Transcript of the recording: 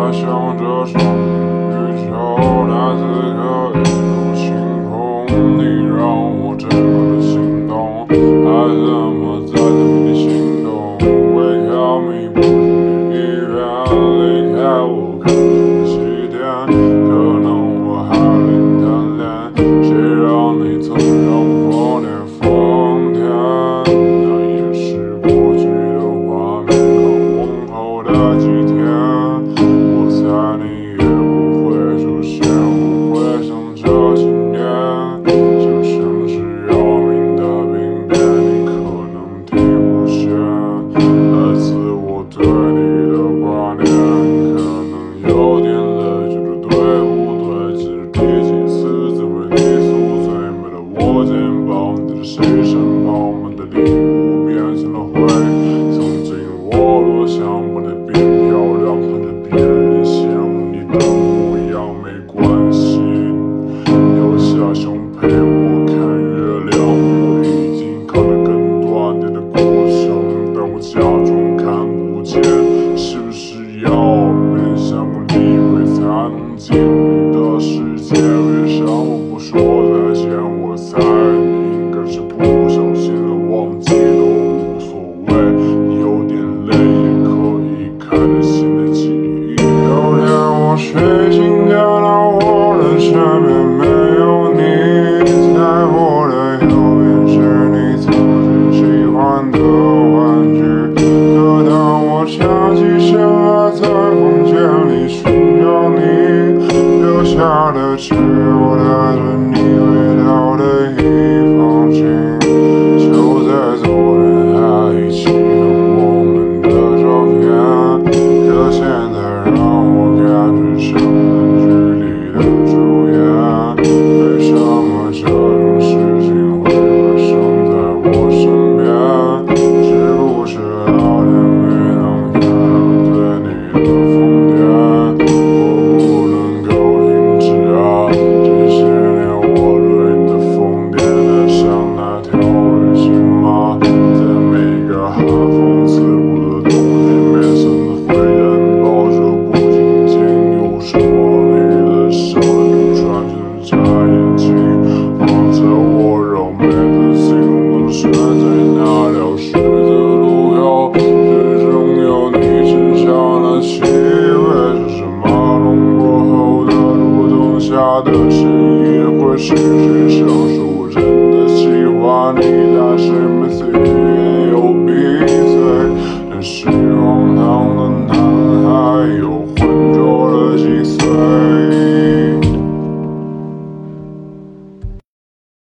它向着双宇宙，那此刻一如晴空，你让我这么心动，爱怎么在这么的心动？Wake me，不是你依然离开我，看着起点，可能我还没贪恋，谁让你曾让我念疯癫？那也是过去的画面，更往后的几天，就像是要命的病变，你可能听不见，来自我对你的挂念，可能有点累，觉得对不对？其实第几次在为你宿醉，没了我肩膀，你在谁身旁？我们的礼能进你的世界？为啥我不说再见？我猜你应该是不小心的忘记了，无所谓，有点累也可以开着新的记忆。有天我睡醒看到我的身边没有你，在我的右边是你曾经喜欢的玩具。可当我站起身来，在房间里寻找你，留下的只有带着你味道站在那条十字路口，始终有你，剩下的气味是什么？过后的路灯下的情谊会是谁？